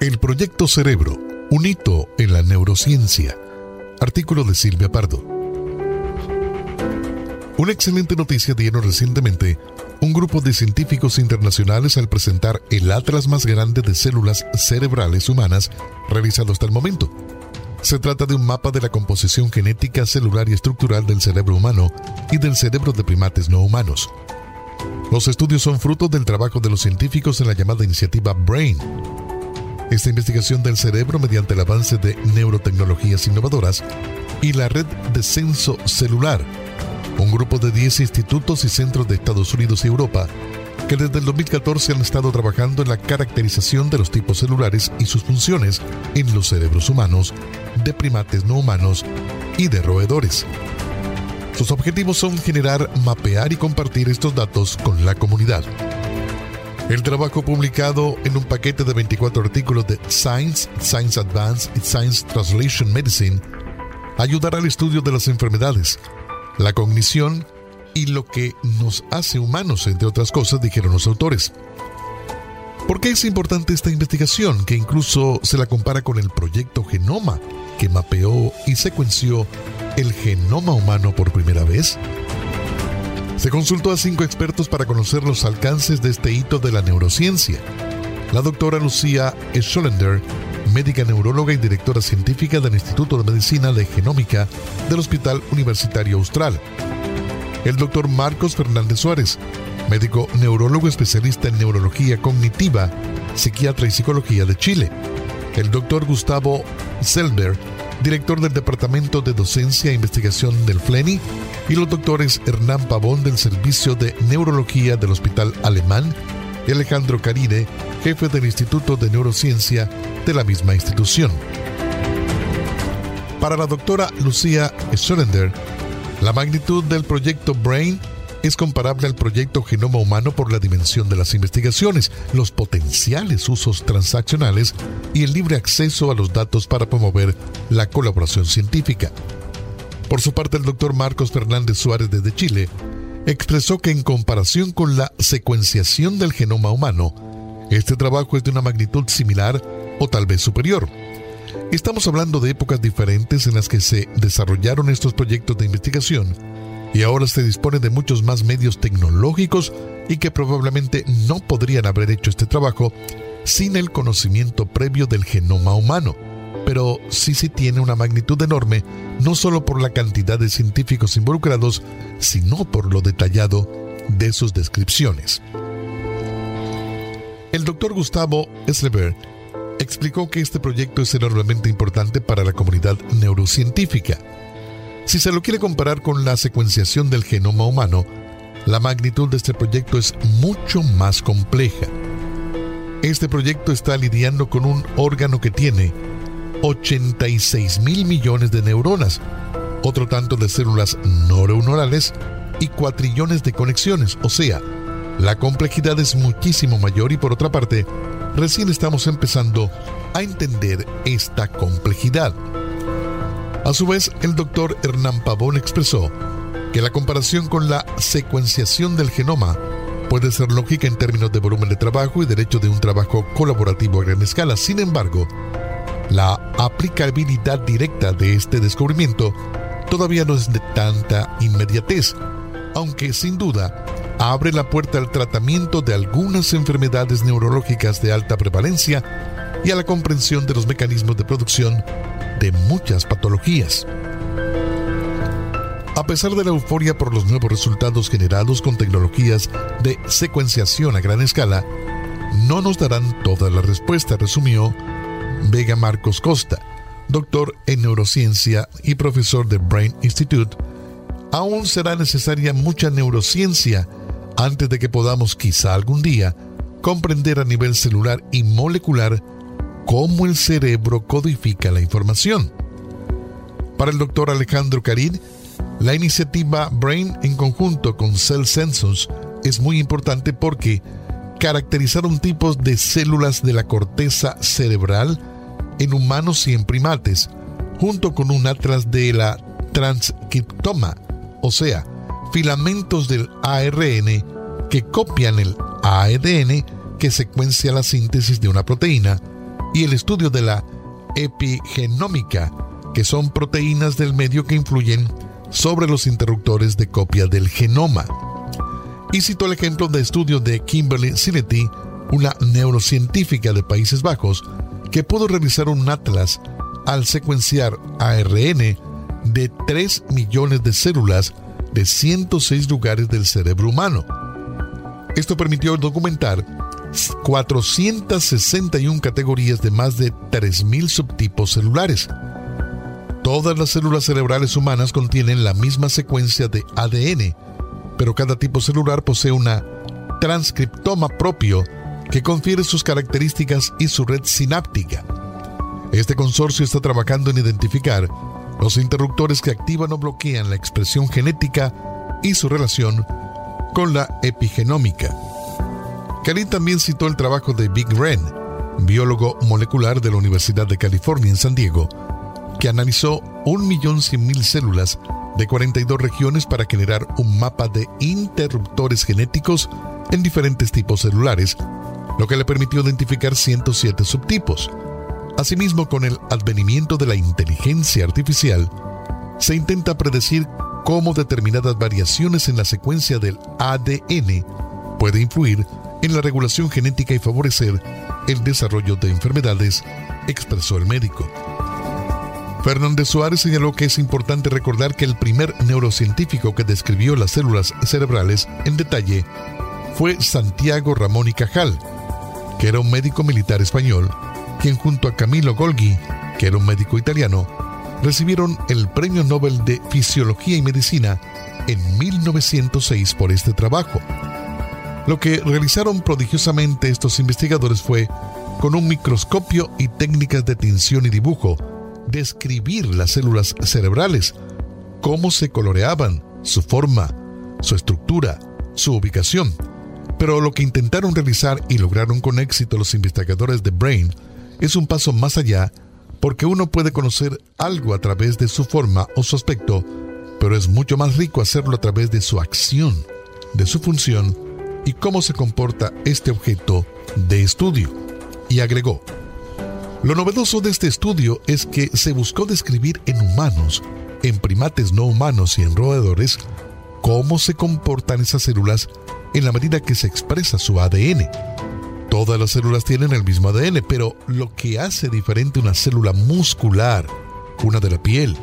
El Proyecto Cerebro, un hito en la neurociencia. Artículo de Silvia Pardo. Una excelente noticia dieron recientemente un grupo de científicos internacionales al presentar el atlas más grande de células cerebrales humanas realizado hasta el momento. Se trata de un mapa de la composición genética, celular y estructural del cerebro humano y del cerebro de primates no humanos. Los estudios son fruto del trabajo de los científicos en la llamada iniciativa BRAIN, esta investigación del cerebro mediante el avance de neurotecnologías innovadoras y la red de censo celular, un grupo de 10 institutos y centros de Estados Unidos y Europa que desde el 2014 han estado trabajando en la caracterización de los tipos celulares y sus funciones en los cerebros humanos, de primates no humanos y de roedores. Sus objetivos son generar, mapear y compartir estos datos con la comunidad. El trabajo publicado en un paquete de 24 artículos de Science, Science Advance y Science Translation Medicine ayudará al estudio de las enfermedades, la cognición y lo que nos hace humanos, entre otras cosas, dijeron los autores. ¿Por qué es importante esta investigación que incluso se la compara con el proyecto Genoma, que mapeó y secuenció el genoma humano por primera vez? Se consultó a cinco expertos para conocer los alcances de este hito de la neurociencia. La doctora Lucía Scholender, médica neuróloga y directora científica del Instituto de Medicina de Genómica del Hospital Universitario Austral. El doctor Marcos Fernández Suárez, médico neurólogo especialista en neurología cognitiva, psiquiatra y psicología de Chile. El doctor Gustavo Selber, director del Departamento de Docencia e Investigación del FLENI, y los doctores Hernán Pavón del Servicio de Neurología del Hospital Alemán y Alejandro Caride, jefe del Instituto de Neurociencia de la misma institución. Para la doctora Lucía Scholender, la magnitud del proyecto BRAIN es comparable al proyecto Genoma Humano por la dimensión de las investigaciones, los potenciales usos transaccionales y el libre acceso a los datos para promover la colaboración científica. Por su parte, el doctor Marcos Fernández Suárez desde Chile expresó que en comparación con la secuenciación del genoma humano, este trabajo es de una magnitud similar o tal vez superior. Estamos hablando de épocas diferentes en las que se desarrollaron estos proyectos de investigación y ahora se dispone de muchos más medios tecnológicos y que probablemente no podrían haber hecho este trabajo sin el conocimiento previo del genoma humano. Pero sí se tiene una magnitud enorme, no solo por la cantidad de científicos involucrados, sino por lo detallado de sus descripciones. El doctor Gustavo Esleber explicó que este proyecto es enormemente importante para la comunidad neurocientífica si se lo quiere comparar con la secuenciación del genoma humano, la magnitud de este proyecto es mucho más compleja. Este proyecto está lidiando con un órgano que tiene 86 mil millones de neuronas, otro tanto de células neuronales y cuatrillones de conexiones, o sea, la complejidad es muchísimo mayor y por otra parte, recién estamos empezando a entender esta complejidad. A su vez, el doctor Hernán Pavón expresó que la comparación con la secuenciación del genoma puede ser lógica en términos de volumen de trabajo y derecho de un trabajo colaborativo a gran escala. Sin embargo, la aplicabilidad directa de este descubrimiento todavía no es de tanta inmediatez, aunque sin duda abre la puerta al tratamiento de algunas enfermedades neurológicas de alta prevalencia y a la comprensión de los mecanismos de producción de muchas patologías. A pesar de la euforia por los nuevos resultados generados con tecnologías de secuenciación a gran escala, no nos darán toda la respuesta, resumió Vega Marcos Costa, doctor en neurociencia y profesor de Brain Institute. Aún será necesaria mucha neurociencia antes de que podamos quizá algún día comprender a nivel celular y molecular cómo el cerebro codifica la información. Para el doctor Alejandro Carid, la iniciativa Brain en conjunto con Cell Census es muy importante porque caracterizaron tipos de células de la corteza cerebral en humanos y en primates, junto con un atlas de la transcriptoma, o sea, filamentos del ARN que copian el ADN que secuencia la síntesis de una proteína y el estudio de la epigenómica, que son proteínas del medio que influyen sobre los interruptores de copia del genoma. Y citó el ejemplo de estudio de Kimberly Sinetti, una neurocientífica de Países Bajos, que pudo realizar un atlas al secuenciar ARN de 3 millones de células de 106 lugares del cerebro humano. Esto permitió documentar 461 categorías de más de 3.000 subtipos celulares. Todas las células cerebrales humanas contienen la misma secuencia de ADN, pero cada tipo celular posee una transcriptoma propio que confiere sus características y su red sináptica. Este consorcio está trabajando en identificar los interruptores que activan o bloquean la expresión genética y su relación con la epigenómica. Karin también citó el trabajo de Big Ren, biólogo molecular de la Universidad de California en San Diego, que analizó 1.100.000 células de 42 regiones para generar un mapa de interruptores genéticos en diferentes tipos celulares, lo que le permitió identificar 107 subtipos. Asimismo, con el advenimiento de la inteligencia artificial, se intenta predecir cómo determinadas variaciones en la secuencia del ADN puede influir en la regulación genética y favorecer el desarrollo de enfermedades, expresó el médico. Fernández Suárez señaló que es importante recordar que el primer neurocientífico que describió las células cerebrales en detalle fue Santiago Ramón y Cajal, que era un médico militar español quien junto a Camilo Golgi, que era un médico italiano, recibieron el Premio Nobel de Fisiología y Medicina en 1906 por este trabajo. Lo que realizaron prodigiosamente estos investigadores fue, con un microscopio y técnicas de tinción y dibujo, describir las células cerebrales, cómo se coloreaban, su forma, su estructura, su ubicación. Pero lo que intentaron realizar y lograron con éxito los investigadores de Brain es un paso más allá porque uno puede conocer algo a través de su forma o su aspecto, pero es mucho más rico hacerlo a través de su acción, de su función y cómo se comporta este objeto de estudio. Y agregó, lo novedoso de este estudio es que se buscó describir en humanos, en primates no humanos y en roedores, cómo se comportan esas células en la medida que se expresa su ADN. Todas las células tienen el mismo ADN, pero lo que hace diferente una célula muscular, una de la piel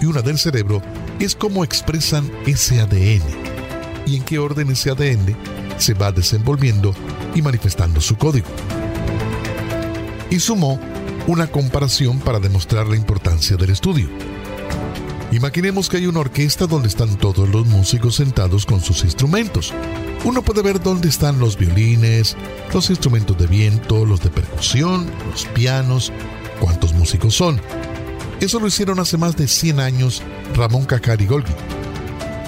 y una del cerebro es cómo expresan ese ADN y en qué orden ese ADN se va desenvolviendo y manifestando su código. Y sumó una comparación para demostrar la importancia del estudio. Imaginemos que hay una orquesta donde están todos los músicos sentados con sus instrumentos. Uno puede ver dónde están los violines, los instrumentos de viento, los de percusión, los pianos, cuántos músicos son. Eso lo hicieron hace más de 100 años Ramón Cajal y Golgi.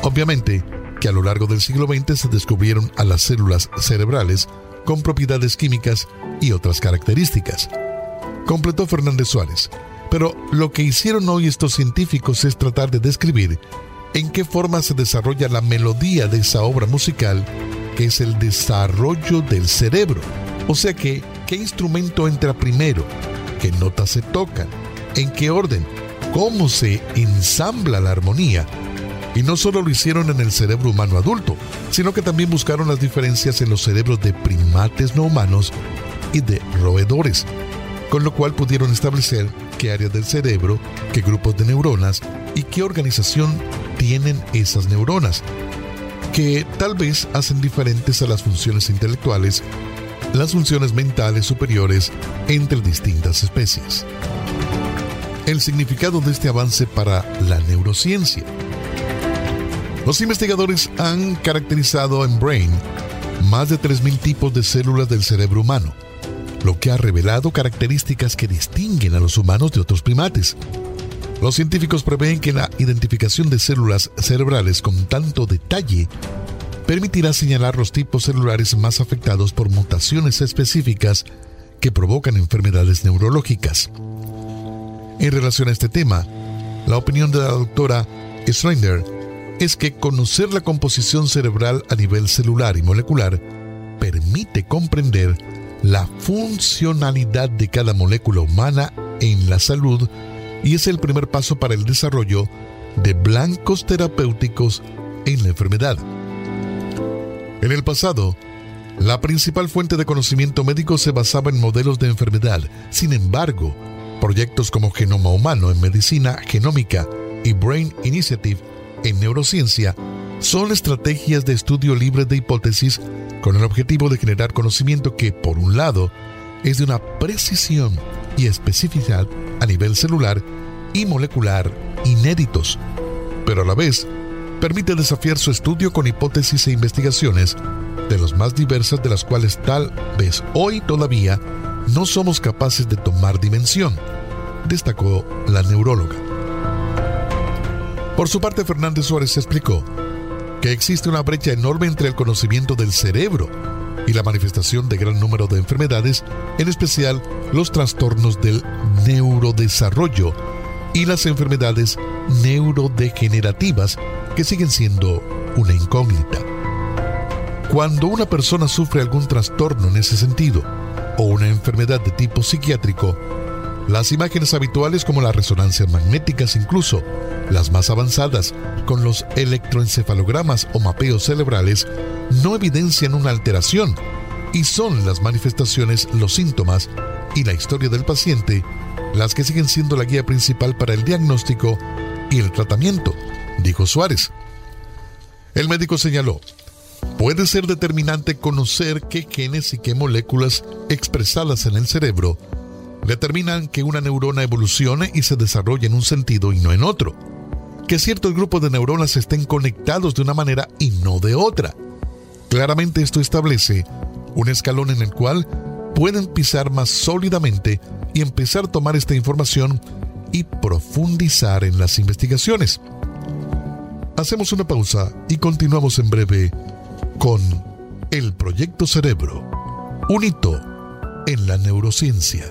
Obviamente que a lo largo del siglo XX se descubrieron a las células cerebrales con propiedades químicas y otras características. Completó Fernández Suárez. Pero lo que hicieron hoy estos científicos es tratar de describir en qué forma se desarrolla la melodía de esa obra musical, que es el desarrollo del cerebro. O sea que, ¿qué instrumento entra primero? ¿Qué notas se tocan? ¿En qué orden? ¿Cómo se ensambla la armonía? Y no solo lo hicieron en el cerebro humano adulto, sino que también buscaron las diferencias en los cerebros de primates no humanos y de roedores, con lo cual pudieron establecer qué áreas del cerebro, qué grupos de neuronas y qué organización tienen esas neuronas, que tal vez hacen diferentes a las funciones intelectuales, las funciones mentales superiores entre distintas especies. El significado de este avance para la neurociencia. Los investigadores han caracterizado en Brain más de 3.000 tipos de células del cerebro humano lo que ha revelado características que distinguen a los humanos de otros primates. Los científicos prevén que la identificación de células cerebrales con tanto detalle permitirá señalar los tipos celulares más afectados por mutaciones específicas que provocan enfermedades neurológicas. En relación a este tema, la opinión de la doctora Schreiner es que conocer la composición cerebral a nivel celular y molecular permite comprender la funcionalidad de cada molécula humana en la salud y es el primer paso para el desarrollo de blancos terapéuticos en la enfermedad. En el pasado, la principal fuente de conocimiento médico se basaba en modelos de enfermedad. Sin embargo, proyectos como Genoma Humano en Medicina Genómica y Brain Initiative en Neurociencia son estrategias de estudio libre de hipótesis con el objetivo de generar conocimiento que, por un lado, es de una precisión y especificidad a nivel celular y molecular inéditos, pero a la vez permite desafiar su estudio con hipótesis e investigaciones de las más diversas de las cuales tal vez hoy todavía no somos capaces de tomar dimensión, destacó la neuróloga. Por su parte, Fernández Suárez explicó que existe una brecha enorme entre el conocimiento del cerebro y la manifestación de gran número de enfermedades, en especial los trastornos del neurodesarrollo y las enfermedades neurodegenerativas que siguen siendo una incógnita. Cuando una persona sufre algún trastorno en ese sentido o una enfermedad de tipo psiquiátrico, las imágenes habituales como las resonancias magnéticas incluso, las más avanzadas, con los electroencefalogramas o mapeos cerebrales, no evidencian una alteración y son las manifestaciones, los síntomas y la historia del paciente las que siguen siendo la guía principal para el diagnóstico y el tratamiento, dijo Suárez. El médico señaló, puede ser determinante conocer qué genes y qué moléculas expresadas en el cerebro determinan que una neurona evolucione y se desarrolle en un sentido y no en otro. Que ciertos grupos de neuronas estén conectados de una manera y no de otra. Claramente esto establece un escalón en el cual pueden pisar más sólidamente y empezar a tomar esta información y profundizar en las investigaciones. Hacemos una pausa y continuamos en breve con el Proyecto Cerebro, un hito en la neurociencia.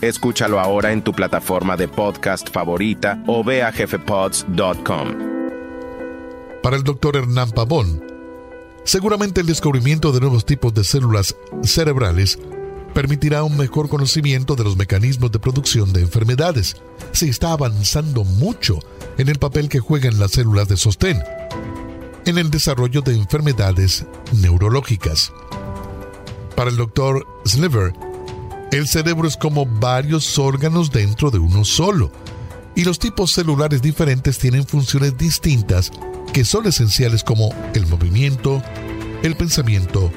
Escúchalo ahora en tu plataforma de podcast favorita o ve a jefepods.com. Para el doctor Hernán Pavón, seguramente el descubrimiento de nuevos tipos de células cerebrales permitirá un mejor conocimiento de los mecanismos de producción de enfermedades. Se está avanzando mucho en el papel que juegan las células de sostén en el desarrollo de enfermedades neurológicas. Para el doctor Sliver, el cerebro es como varios órganos dentro de uno solo, y los tipos celulares diferentes tienen funciones distintas que son esenciales como el movimiento, el pensamiento,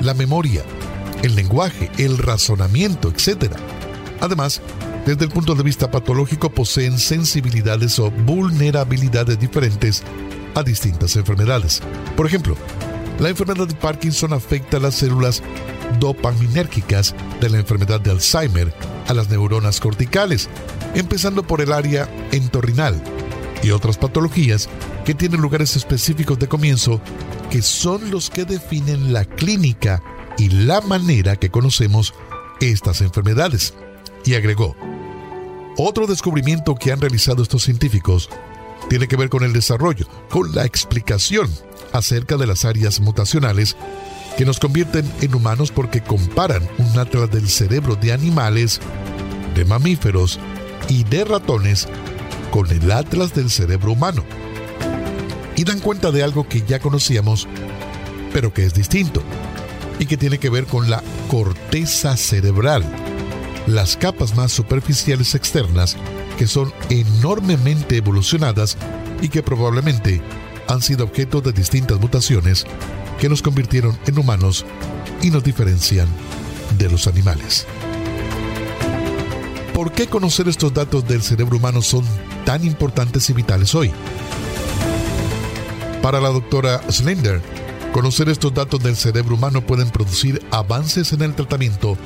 la memoria, el lenguaje, el razonamiento, etc. Además, desde el punto de vista patológico poseen sensibilidades o vulnerabilidades diferentes a distintas enfermedades. Por ejemplo, la enfermedad de Parkinson afecta a las células dopaminérgicas de la enfermedad de Alzheimer a las neuronas corticales, empezando por el área entorrinal y otras patologías que tienen lugares específicos de comienzo que son los que definen la clínica y la manera que conocemos estas enfermedades. Y agregó, otro descubrimiento que han realizado estos científicos tiene que ver con el desarrollo, con la explicación acerca de las áreas mutacionales que nos convierten en humanos porque comparan un atlas del cerebro de animales, de mamíferos y de ratones con el atlas del cerebro humano. Y dan cuenta de algo que ya conocíamos, pero que es distinto, y que tiene que ver con la corteza cerebral, las capas más superficiales externas que son enormemente evolucionadas y que probablemente han sido objeto de distintas mutaciones que nos convirtieron en humanos y nos diferencian de los animales. ¿Por qué conocer estos datos del cerebro humano son tan importantes y vitales hoy? Para la doctora Slender, Conocer estos datos del cerebro humano pueden producir avances en el tratamiento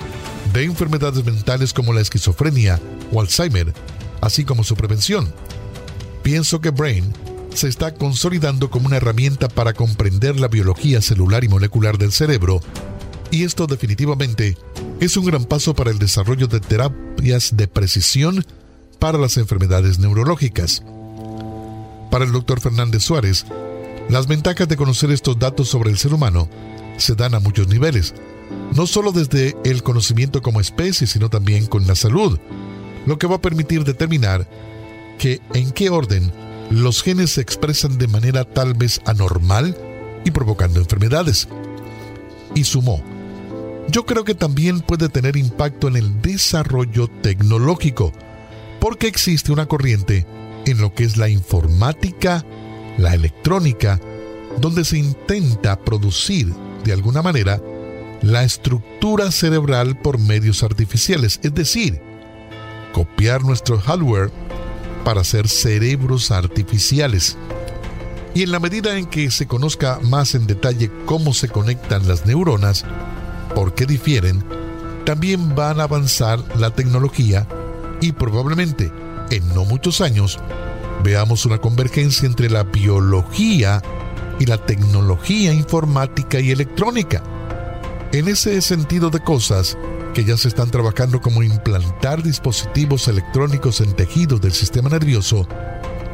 de enfermedades mentales como la esquizofrenia o Alzheimer, así como su prevención. Pienso que Brain se está consolidando como una herramienta para comprender la biología celular y molecular del cerebro, y esto definitivamente es un gran paso para el desarrollo de terapias de precisión para las enfermedades neurológicas. Para el doctor Fernández Suárez, las ventajas de conocer estos datos sobre el ser humano se dan a muchos niveles, no solo desde el conocimiento como especie, sino también con la salud, lo que va a permitir determinar que en qué orden los genes se expresan de manera tal vez anormal y provocando enfermedades. Y sumó, yo creo que también puede tener impacto en el desarrollo tecnológico, porque existe una corriente en lo que es la informática, la electrónica, donde se intenta producir de alguna manera la estructura cerebral por medios artificiales, es decir, copiar nuestro hardware para hacer cerebros artificiales. Y en la medida en que se conozca más en detalle cómo se conectan las neuronas, por qué difieren, también van a avanzar la tecnología y probablemente en no muchos años veamos una convergencia entre la biología y la tecnología informática y electrónica. En ese sentido de cosas, que ya se están trabajando como implantar dispositivos electrónicos en tejidos del sistema nervioso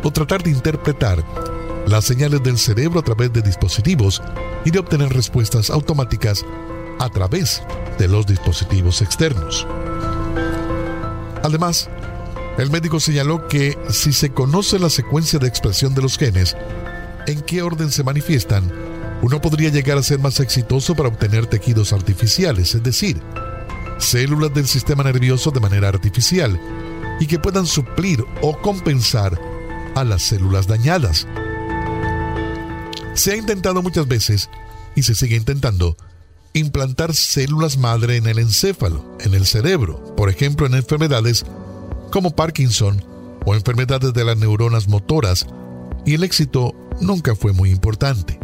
o tratar de interpretar las señales del cerebro a través de dispositivos y de obtener respuestas automáticas a través de los dispositivos externos. Además, el médico señaló que si se conoce la secuencia de expresión de los genes, en qué orden se manifiestan, uno podría llegar a ser más exitoso para obtener tejidos artificiales, es decir, células del sistema nervioso de manera artificial, y que puedan suplir o compensar a las células dañadas. Se ha intentado muchas veces, y se sigue intentando, implantar células madre en el encéfalo, en el cerebro, por ejemplo en enfermedades como Parkinson o enfermedades de las neuronas motoras, y el éxito nunca fue muy importante.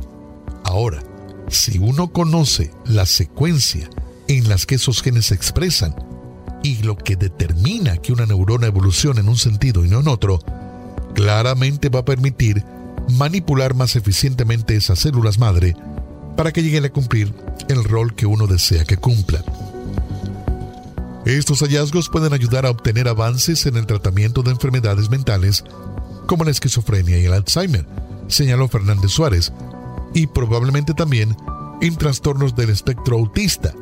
Ahora, si uno conoce la secuencia en las que esos genes se expresan y lo que determina que una neurona evolucione en un sentido y no en otro, claramente va a permitir manipular más eficientemente esas células madre para que lleguen a cumplir el rol que uno desea que cumplan. Estos hallazgos pueden ayudar a obtener avances en el tratamiento de enfermedades mentales como la esquizofrenia y el Alzheimer, señaló Fernández Suárez, y probablemente también en trastornos del espectro autista,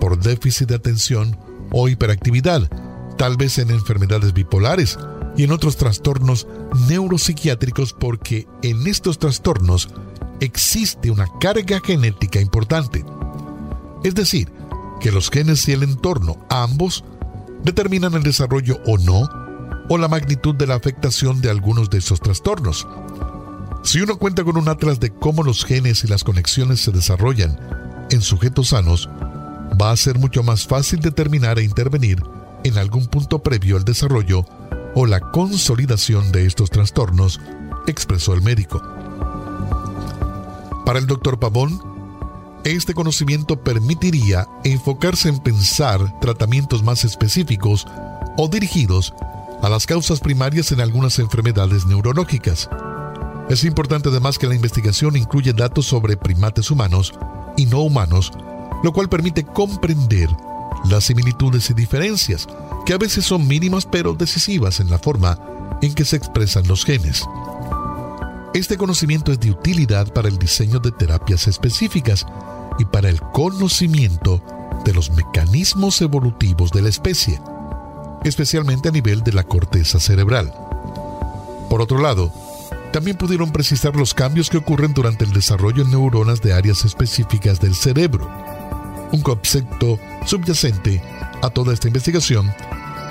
por déficit de atención o hiperactividad, tal vez en enfermedades bipolares y en otros trastornos neuropsiquiátricos porque en estos trastornos existe una carga genética importante. Es decir, que los genes y el entorno, ambos, determinan el desarrollo o no, o la magnitud de la afectación de algunos de esos trastornos. Si uno cuenta con un atlas de cómo los genes y las conexiones se desarrollan en sujetos sanos, va a ser mucho más fácil determinar e intervenir en algún punto previo al desarrollo o la consolidación de estos trastornos, expresó el médico. Para el doctor Pavón, este conocimiento permitiría enfocarse en pensar tratamientos más específicos o dirigidos a las causas primarias en algunas enfermedades neurológicas. Es importante además que la investigación incluye datos sobre primates humanos y no humanos, lo cual permite comprender las similitudes y diferencias, que a veces son mínimas pero decisivas en la forma en que se expresan los genes. Este conocimiento es de utilidad para el diseño de terapias específicas y para el conocimiento de los mecanismos evolutivos de la especie, especialmente a nivel de la corteza cerebral. Por otro lado, también pudieron precisar los cambios que ocurren durante el desarrollo en neuronas de áreas específicas del cerebro. Un concepto subyacente a toda esta investigación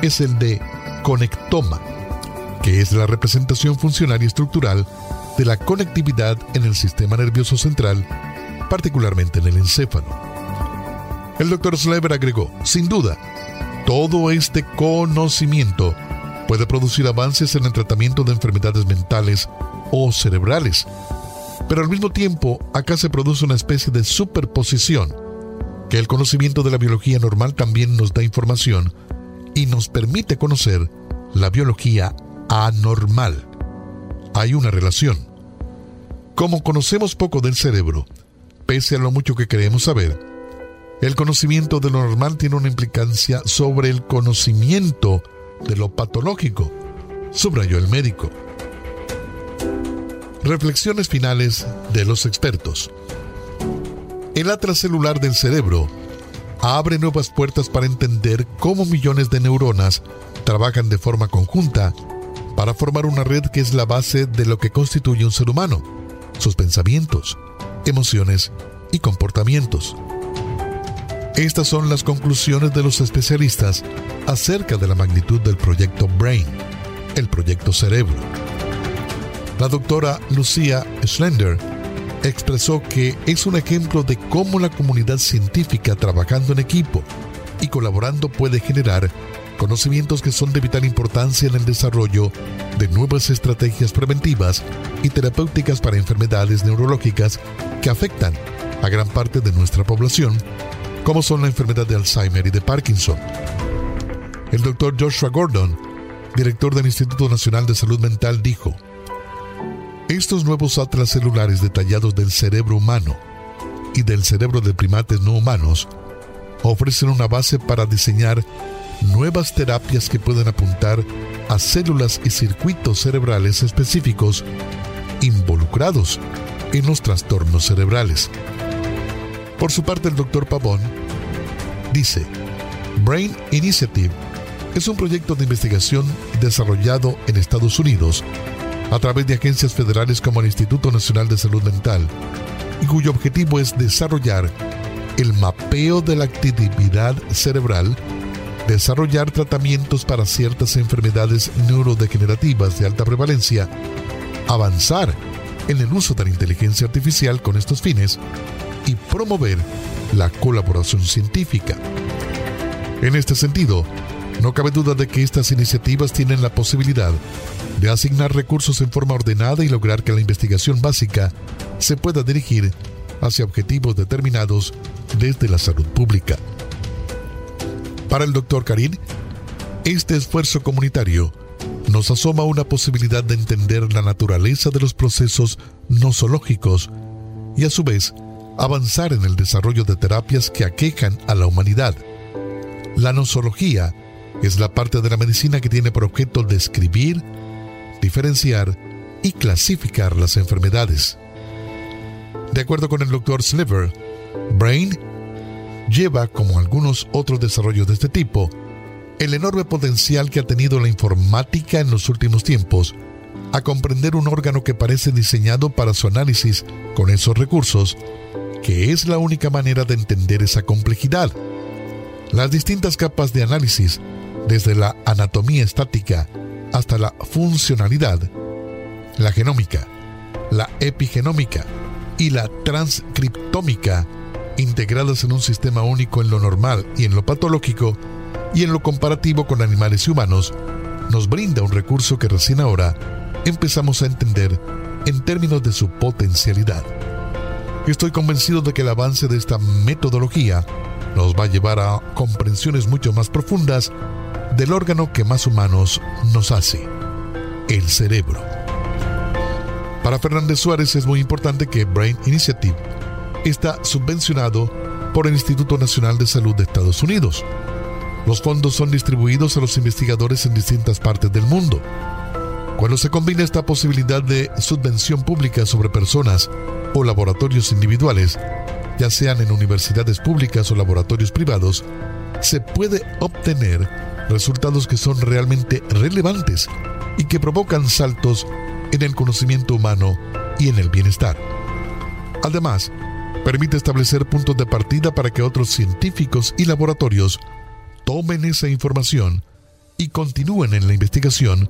es el de conectoma, que es la representación funcional y estructural de la conectividad en el sistema nervioso central particularmente en el encéfalo. El doctor Slever agregó, sin duda, todo este conocimiento puede producir avances en el tratamiento de enfermedades mentales o cerebrales, Pero al mismo tiempo, acá se produce una especie de superposición, que el conocimiento de la biología normal también nos da información y nos permite conocer la biología anormal. Hay una relación. Como conocemos poco del cerebro, pese a lo mucho que queremos saber, el conocimiento de lo normal tiene una implicancia sobre el conocimiento de lo patológico, subrayó el médico. Reflexiones finales de los expertos. El atlas celular del cerebro abre nuevas puertas para entender cómo millones de neuronas trabajan de forma conjunta para formar una red que es la base de lo que constituye un ser humano, sus pensamientos, emociones y comportamientos. Estas son las conclusiones de los especialistas acerca de la magnitud del proyecto Brain, el proyecto Cerebro. La doctora Lucia Schlender expresó que es un ejemplo de cómo la comunidad científica trabajando en equipo y colaborando puede generar conocimientos que son de vital importancia en el desarrollo de nuevas estrategias preventivas y terapéuticas para enfermedades neurológicas que afectan a gran parte de nuestra población, como son la enfermedad de Alzheimer y de Parkinson. El doctor Joshua Gordon, director del Instituto Nacional de Salud Mental, dijo, estos nuevos atlas celulares detallados del cerebro humano y del cerebro de primates no humanos ofrecen una base para diseñar nuevas terapias que pueden apuntar a células y circuitos cerebrales específicos involucrados en los trastornos cerebrales. Por su parte, el doctor Pavón dice, Brain Initiative es un proyecto de investigación desarrollado en Estados Unidos a través de agencias federales como el Instituto Nacional de Salud Mental y cuyo objetivo es desarrollar el mapeo de la actividad cerebral desarrollar tratamientos para ciertas enfermedades neurodegenerativas de alta prevalencia, avanzar en el uso de la inteligencia artificial con estos fines y promover la colaboración científica. En este sentido, no cabe duda de que estas iniciativas tienen la posibilidad de asignar recursos en forma ordenada y lograr que la investigación básica se pueda dirigir hacia objetivos determinados desde la salud pública. Para el doctor Karim, este esfuerzo comunitario nos asoma una posibilidad de entender la naturaleza de los procesos nosológicos y a su vez avanzar en el desarrollo de terapias que aquejan a la humanidad. La nosología es la parte de la medicina que tiene por objeto describir, diferenciar y clasificar las enfermedades. De acuerdo con el doctor Sliver, Brain lleva, como algunos otros desarrollos de este tipo, el enorme potencial que ha tenido la informática en los últimos tiempos a comprender un órgano que parece diseñado para su análisis con esos recursos, que es la única manera de entender esa complejidad. Las distintas capas de análisis, desde la anatomía estática hasta la funcionalidad, la genómica, la epigenómica y la transcriptómica, integradas en un sistema único en lo normal y en lo patológico, y en lo comparativo con animales y humanos, nos brinda un recurso que recién ahora empezamos a entender en términos de su potencialidad. Estoy convencido de que el avance de esta metodología nos va a llevar a comprensiones mucho más profundas del órgano que más humanos nos hace, el cerebro. Para Fernández Suárez es muy importante que Brain Initiative está subvencionado por el Instituto Nacional de Salud de Estados Unidos. Los fondos son distribuidos a los investigadores en distintas partes del mundo. Cuando se combina esta posibilidad de subvención pública sobre personas o laboratorios individuales, ya sean en universidades públicas o laboratorios privados, se puede obtener resultados que son realmente relevantes y que provocan saltos en el conocimiento humano y en el bienestar. Además, permite establecer puntos de partida para que otros científicos y laboratorios tomen esa información y continúen en la investigación,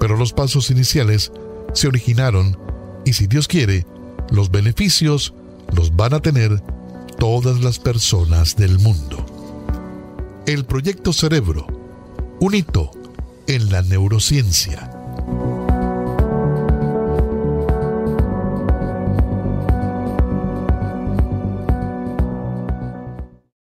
pero los pasos iniciales se originaron y si Dios quiere, los beneficios los van a tener todas las personas del mundo. El proyecto Cerebro, un hito en la neurociencia.